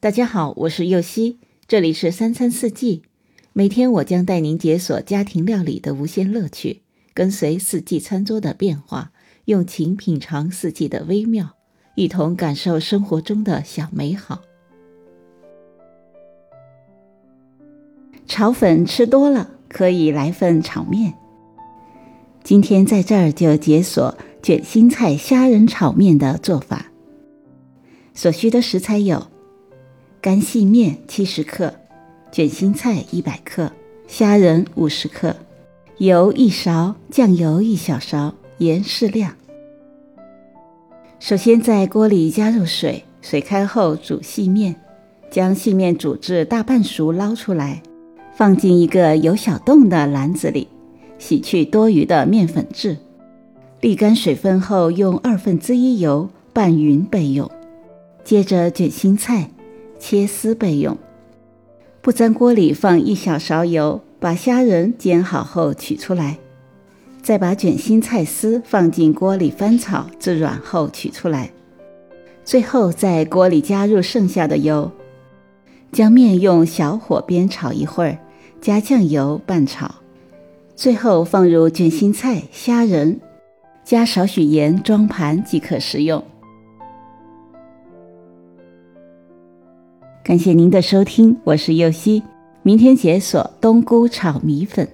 大家好，我是右希，这里是三餐四季。每天我将带您解锁家庭料理的无限乐趣，跟随四季餐桌的变化，用情品尝四季的微妙，一同感受生活中的小美好。炒粉吃多了，可以来份炒面。今天在这儿就解锁卷心菜虾仁炒面的做法。所需的食材有。干细面七十克，卷心菜一百克，虾仁五十克，油一勺，酱油一小勺，盐适量。首先在锅里加入水，水开后煮细面，将细面煮至大半熟捞出来，放进一个有小洞的篮子里，洗去多余的面粉质，沥干水分后用二分之一油拌匀备用。接着卷心菜。切丝备用。不粘锅里放一小勺油，把虾仁煎好后取出来，再把卷心菜丝放进锅里翻炒至软后取出来。最后在锅里加入剩下的油，将面用小火煸炒一会儿，加酱油拌炒。最后放入卷心菜、虾仁，加少许盐装盘即可食用。感谢您的收听，我是右希。明天解锁冬菇炒米粉。